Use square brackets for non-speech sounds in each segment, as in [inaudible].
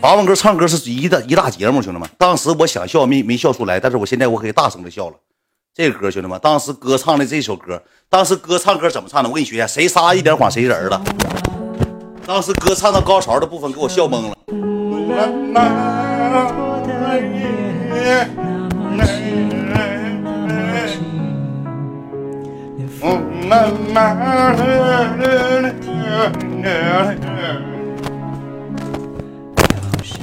八万哥唱歌是一大一大节目，兄弟们。当时我想笑没没笑出来，但是我现在我可以大声的笑了。这个歌，兄弟们，当时哥唱的这首歌，当时哥唱歌怎么唱的？我给你学一下，谁撒一点谎谁人了。当时哥唱到高潮的部分，给我笑懵了。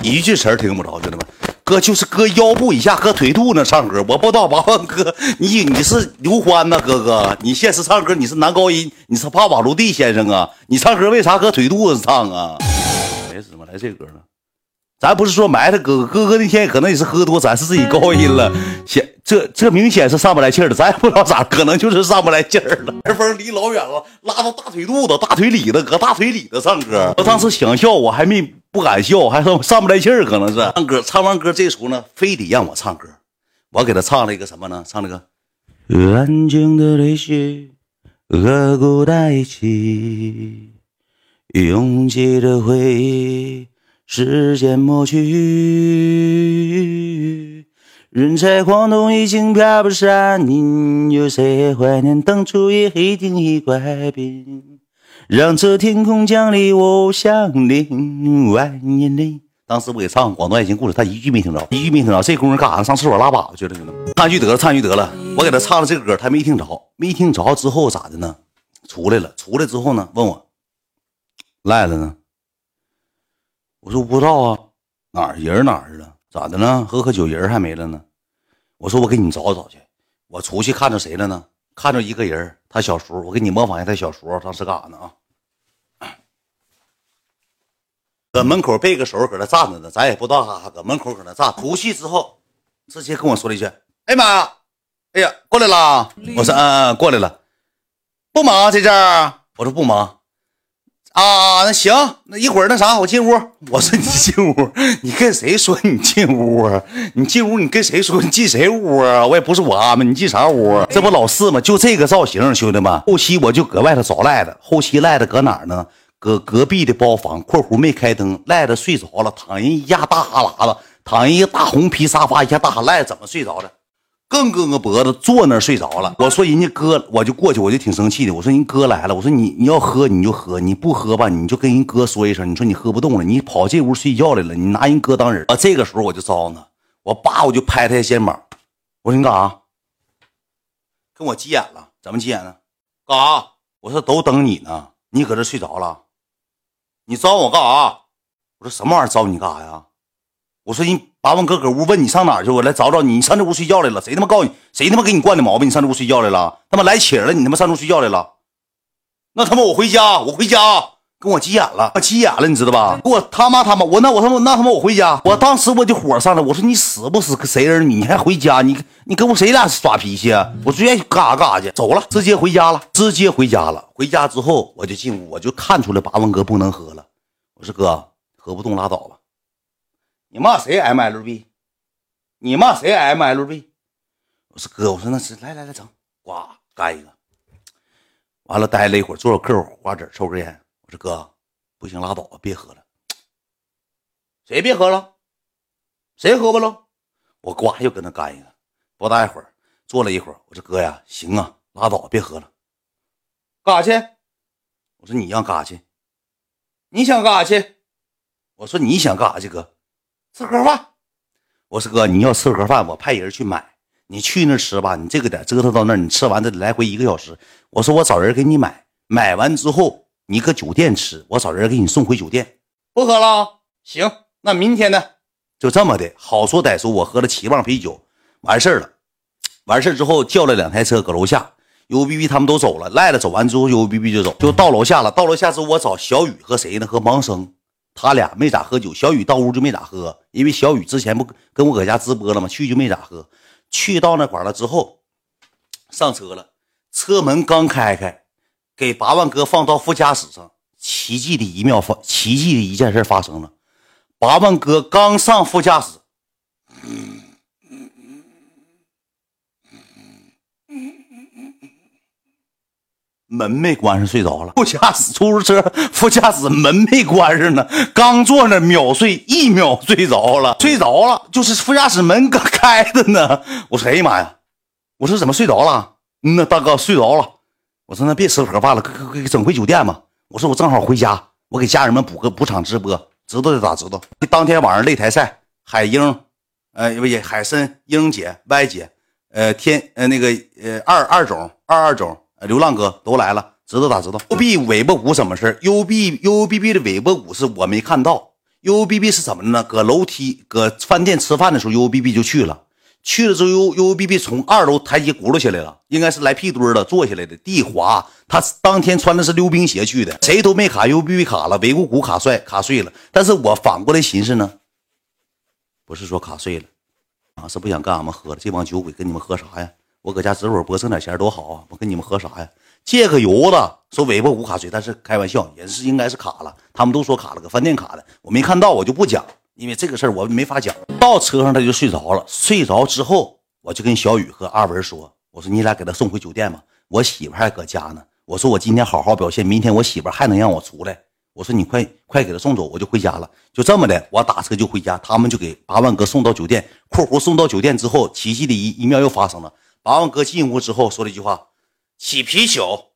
一句词儿听不着，兄弟们，哥就是搁腰部以下，搁腿肚那唱歌，我不知道八万哥，你你是刘欢呐，哥哥，你现实唱歌你是男高音，你是帕瓦罗蒂先生啊，你唱歌为啥搁腿肚子唱啊？没什么，来这歌了。咱不是说埋汰哥哥，哥哥那天可能也是喝多，咱是自己高音了，显这这明显是上不来气儿了，咱也不知道咋，可能就是上不来劲儿了。麦风离老远了，拉到大腿肚子、大腿里的，搁大腿里的唱歌。我当时想笑，我还没不敢笑，还说上不来气儿，可能是 [laughs] 唱歌。唱完歌这时候呢，非得让我唱歌，我给他唱了一个什么呢？唱了个安静的泪水和孤单一起，拥挤的回忆。时间抹去，人在晃动，已经飘不上影。有谁怀念当初一黑天一块冰？让这天空降临我想你万年里。当时我给唱《广东爱情故事》，他一句没听着，一句没听着。这功夫干啥？上厕所拉粑粑去了，兄弟们。唱句得了，唱句得了。我给他唱了这个歌，他没听着，没听着之后咋的呢？出来了，出来之后呢？问我赖了呢？我说不知道啊，哪儿人哪儿了？咋的呢？喝喝酒人还没了呢。我说我给你找找去。我出去看着谁了呢？看着一个人，他小叔。我给你模仿一下他小叔当时干啥呢啊？搁门口背个手，搁那站着呢。咱也不知道哈，搁门口搁那站。出去之后，直接跟我说了一句：“哎妈呀，哎呀，过来了。”我说：“嗯嗯，过来了。不忙这阵儿。”我说：“不忙。”啊，那行，那一会儿那啥，我进屋。我说你进屋，[laughs] 你跟谁说你进屋啊？你进屋，你跟谁说你进谁屋啊？我也不是我阿妈，你进啥屋？这不老四吗？就这个造型，兄弟们。后期我就搁外头找赖子，后期赖子搁哪儿呢？搁隔壁的包房（括弧没开灯），赖子睡着了，躺人一架大哈喇子，躺人一个大红皮沙发，一下大哈赖怎么睡着的？更搁个脖子坐那儿睡着了。我说人家哥，我就过去，我就挺生气的。我说人哥来了，我说你你要喝你就喝，你不喝吧你就跟人哥说一声。你说你喝不动了，你跑这屋睡觉来了，你拿人哥当人。啊，这个时候我就招呢，我爸我就拍他肩膀，我说你干啥？跟我急眼了？怎么急眼呢？干啥？我说都等你呢，你搁这睡着了，你招我干啥？我说什么玩意儿招你干啥呀？我说你。八万哥搁屋问你上哪儿去？我来找找你。你上这屋睡觉来了？谁他妈告诉你？谁他妈给你惯的毛病？你上这屋睡觉来了？他妈来气了！你他妈上这屋睡觉来了？那他妈我回家，我回家，跟我急眼了，我急眼了，你知道吧？给我他妈他妈我那我他妈那他妈我回家。我当时我就火上来，我说你死不死？谁人？你还回家？你你跟我谁俩耍脾气啊？我直接干啥干啥去？走了，直接回家了，直接回家了。回家之后我就进屋，我就看出来八万哥不能喝了。我说哥，喝不动拉倒吧。你骂谁 MLB？你骂谁 MLB？我说哥，我说那是来来来，整，呱干一个。完了，待了一会儿，坐会客户瓜子，抽根烟。我说哥，不行，拉倒吧，别喝了。谁别喝了？谁喝不了？我呱又跟他干一个。不大一会儿，坐了一会儿，我说哥呀，行啊，拉倒，别喝了。干啥去？我说你要干啥去？你想干啥去？我说你想干啥去，哥？吃盒饭，我说哥，你要吃盒饭，我派人去买。你去那吃吧，你这个点折腾到那儿，你吃完这来回一个小时。我说我找人给你买，买完之后你搁酒店吃，我找人给你送回酒店。不喝了，行，那明天呢？就这么的，好说歹说，我喝了七磅啤酒，完事儿了。完事儿之后叫了两台车搁楼下，U B B 他们都走了，赖了走完之后，U B B 就走，就到楼下了。到楼下之后，我找小雨和谁呢？和王生。他俩没咋喝酒，小雨到屋就没咋喝，因为小雨之前不跟我搁家直播了吗？去就没咋喝，去到那块了之后，上车了，车门刚开开，给八万哥放到副驾驶上，奇迹的一秒发，奇迹的一件事发生了，八万哥刚上副驾驶，门没关上，睡着了。副驾驶出租车副驾驶门没关上呢，刚坐那秒睡，一秒睡着了，睡着了，就是副驾驶门刚开的呢。我说哎呀妈呀，我说怎么睡着了？嗯呐，大哥睡着了。我说那别吃盒饭了，给给给整回酒店吧。我说我正好回家，我给家人们补个补场直播，知道的咋知道？当天晚上擂台赛，海英，呃不也海参英姐、歪姐，呃天呃那个呃二二总二二总。流浪哥都来了，知道咋知道？U B 尾巴骨什么事 u B U B B 的尾巴骨是我没看到，U B B 是怎么的呢？搁楼梯搁饭店吃饭的时候，U B B 就去了，去了之后 U U B B 从二楼台阶轱辘下来了，应该是来屁墩了，坐下来的，地滑。他当天穿的是溜冰鞋去的，谁都没卡，U B B 卡了，尾骨骨卡碎卡碎了。但是我反过来寻思呢，不是说卡碎了，啊，是不想跟俺们喝了。这帮酒鬼跟你们喝啥呀？我搁家直播播挣点钱多好啊！我跟你们喝啥呀？借个油子说尾巴骨卡碎，但是开玩笑，也是应该是卡了。他们都说卡了，搁饭店卡的，我没看到，我就不讲，因为这个事儿我没法讲。到车上他就睡着了，睡着之后我就跟小雨和阿文说：“我说你俩给他送回酒店吧，我媳妇还搁家呢。我说我今天好好表现，明天我媳妇还能让我出来。我说你快快给他送走，我就回家了。就这么的，我打车就回家，他们就给八万哥送到酒店。括弧送到酒店之后，奇迹的一一秒又发生了。”八万哥进屋之后说了一句话：“起啤酒，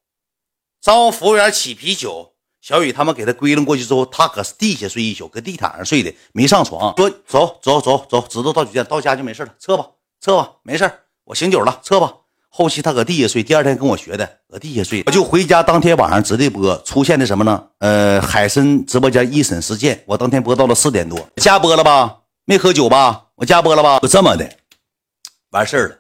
招呼服务员起啤酒。”小雨他们给他归拢过去之后，他搁地下睡一宿，搁地毯上睡的，没上床。说走走走走，知道到酒店到家就没事了，撤吧撤吧，没事我醒酒了，撤吧。后期他搁地下睡，第二天跟我学的，搁地下睡。我就回家，当天晚上直播出现的什么呢？呃，海参直播间一审事件，我当天播到了四点多，加播了吧？没喝酒吧？我加播了吧？就这么的，完事儿了。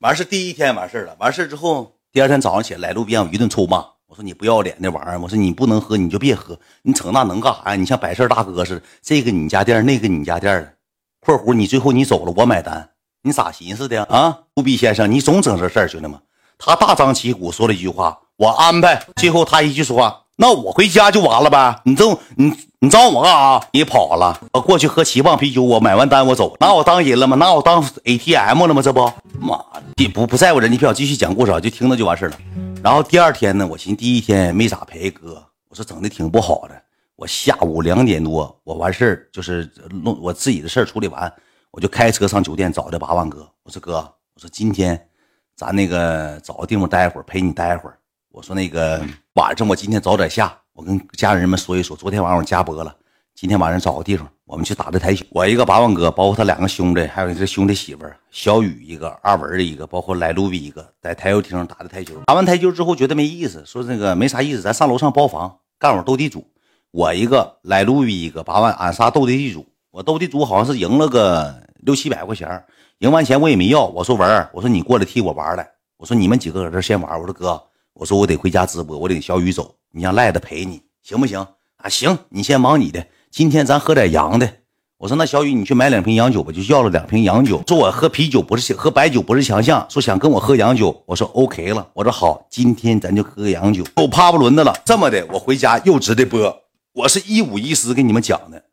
完事第一天完事了，完事之后，第二天早上起来，来路边我一顿臭骂。我说你不要脸那玩意儿，我说你不能喝你就别喝，你逞那能干啥呀？你像百事大哥似的，这个你家店，那个你家店的。括弧你最后你走了，我买单，你咋寻思的啊？不逼先生，你总整这事儿，兄弟们。他大张旗鼓说了一句话，我安排。最后他一句说话，那我回家就完了呗？你这你你找我干啥？你跑了？我过去喝七磅啤酒，我买完单我走，拿我当人了吗？拿我当 ATM 了吗？这不，妈的，不不在乎人家票，继续讲故事，就听着就完事了。然后第二天呢，我寻思第一天没咋陪哥，我说整的挺不好的。我下午两点多，我完事儿就是弄我自己的事儿处理完，我就开车上酒店找的八万哥。我说哥，我说今天咱那个找个地方待会儿，陪你待会儿。我说那个晚上我今天早点下，我跟家人们说一说，昨天晚上我加播了，今天晚上找个地方，我们去打的台球。我一个八万哥，包括他两个兄弟，还有这兄弟媳妇小雨一个，二文的一个，包括来路比一个，在台球厅打的台球。打完台球之后觉得没意思，说那个没啥意思，咱上楼上包房干会斗地主。我一个来路比一个八万，俺仨斗的地主。我斗地主好像是赢了个六七百块钱，赢完钱我也没要。我说文儿，我说你过来替我玩来。我说你们几个搁这先玩。我说哥。我说我得回家直播，我领小雨走，你让赖子陪你行不行啊？行，你先忙你的。今天咱喝点洋的。我说那小雨你去买两瓶洋酒吧，就要了两瓶洋酒。说我喝啤酒不是喝白酒不是强项，说想跟我喝洋酒。我说 OK 了。我说好，今天咱就喝洋酒。够趴不轮的了。这么的，我回家又直的播。我是一五一十跟你们讲的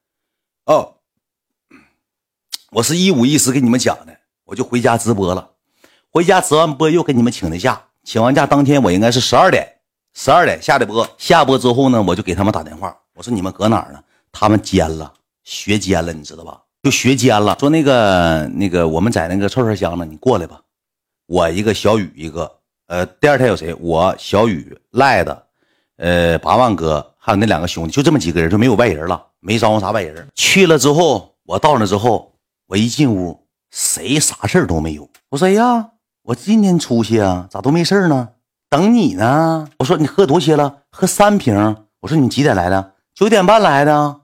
哦，我是一五一十跟你们讲的，我就回家直播了。回家直完播又给你们请的假。请完假当天，我应该是十二点，十二点下的播。下播之后呢，我就给他们打电话，我说你们搁哪儿呢？他们奸了，学奸了，你知道吧？就学奸了。说那个那个，我们在那个串串香呢，你过来吧。我一个小雨一个，呃，第二天有谁？我小雨赖的，呃，八万哥还有那两个兄弟，就这么几个人，就没有外人了，没招呼啥外人。去了之后，我到那之后，我一进屋，谁啥事都没有。我说呀。我今天出去啊，咋都没事呢？等你呢。我说你喝多些了，喝三瓶。我说你几点来的？九点半来的。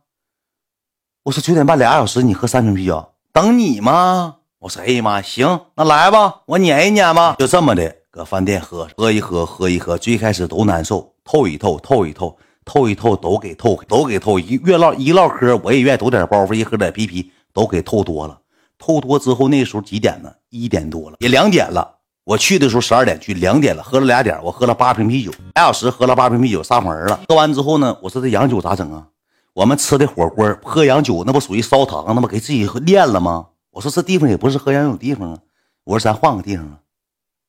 我说九点半俩小时，你喝三瓶啤酒，等你吗？我说哎呀妈，行，那来吧，我撵一撵吧。就这么的，搁饭店喝，喝一喝，喝一喝。最开始都难受，透一透，透一透，透一透，都给透，都给透。一越唠一唠嗑，我也愿意抖点包袱，一喝点啤啤，都给透多了。透多之后，那时候几点呢？一点多了，也两点了。我去的时候十二点去，两点了，喝了俩点，我喝了八瓶啤酒，俩小时喝了八瓶啤酒，上门了。喝完之后呢，我说这洋酒咋整啊？我们吃的火锅喝洋酒，那不属于烧糖，那不给自己练了吗？我说这地方也不是喝洋酒地方啊。我说咱换个地方啊，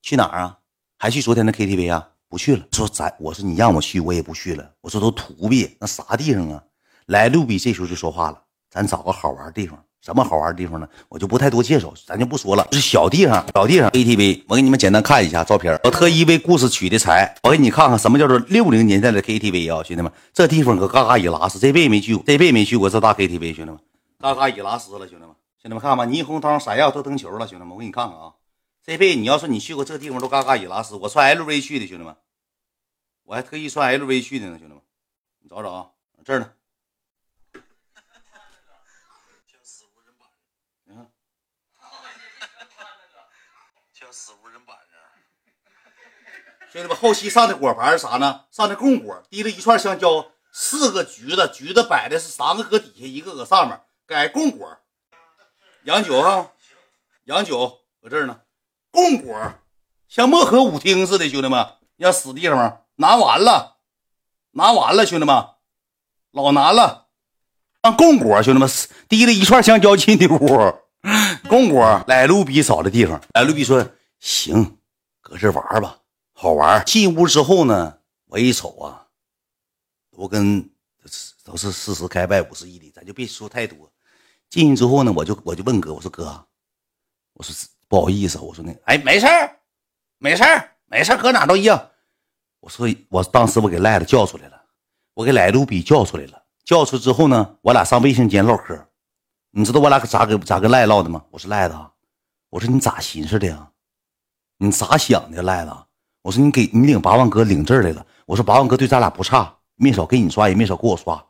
去哪儿啊？还去昨天的 KTV 啊？不去了。说咱我说你让我去我也不去了。我说都土逼，那啥地方啊？来路比这时候就说话了，咱找个好玩的地方。什么好玩的地方呢？我就不太多介绍，咱就不说了。是小地方，小地方 KTV。我给你们简单看一下照片。我特意为故事取的材。我给你看看什么叫做六零年代的 KTV 啊，兄弟们，这地方可嘎嘎伊拉斯，这辈子没去过，这辈子没去过这大 KTV，兄弟们，嘎嘎伊拉斯了，兄弟们，兄弟们看吧，霓虹灯闪耀都灯球了，兄弟们，我给你看看啊，这辈子你要说你去过这地方都嘎嘎伊拉斯，我穿 LV 去的，兄弟们，我还特意穿 LV 去的呢，兄弟们，你找找啊，这儿呢。兄弟们，后期上的果盘是啥呢？上的供果，提了一串香蕉，四个橘子，橘子摆的是三个搁底下，一个搁上面，改供果。洋酒哈，洋酒搁这儿呢。供果像漠河舞厅似的，兄弟们，要死地方拿完了，拿完了，兄弟们，老难了。让供果，兄弟们，提了一串香蕉进的屋。供果来路比少的地方，来路比说行，搁这玩吧。好玩进屋之后呢，我一瞅啊，都跟都是四十开外五十一里，咱就别说太多。进去之后呢，我就我就问哥，我说哥，我说不好意思，我说那哎没事儿，没事儿，没事儿，搁哪都一样。我说我当时我给赖子叫出来了，我给赖卢比叫出来了。叫出之后呢，我俩上卫生间唠嗑。你知道我俩咋跟咋跟赖唠的吗？我说赖子，我说你咋寻思的呀？你咋想的，赖子？我说你给你领八万哥领这儿来了。我说八万哥对咱俩不差，没少给你刷，也没少给我刷。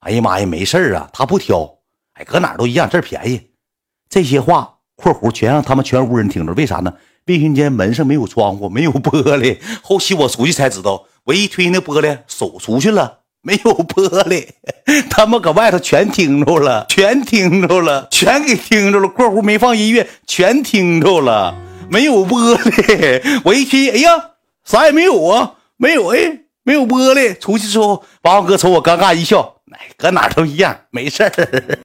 哎呀妈呀，没事啊，他不挑，哎，搁哪儿都一样，这儿便宜。这些话（括弧）全让他们全屋人听着，为啥呢？卫生间门上没有窗户，没有玻璃。后期我出去才知道，我一推那玻璃，手出去了，没有玻璃。[laughs] 他们搁外头全听着了，全听着了，全给听着了。（括弧）没放音乐，全听着了，没有玻璃。[laughs] 我一听，哎呀！啥也没有啊，没有哎，没有玻璃。出去之后，八万哥瞅我，尴尬一笑，哎，搁哪都一样，没事儿。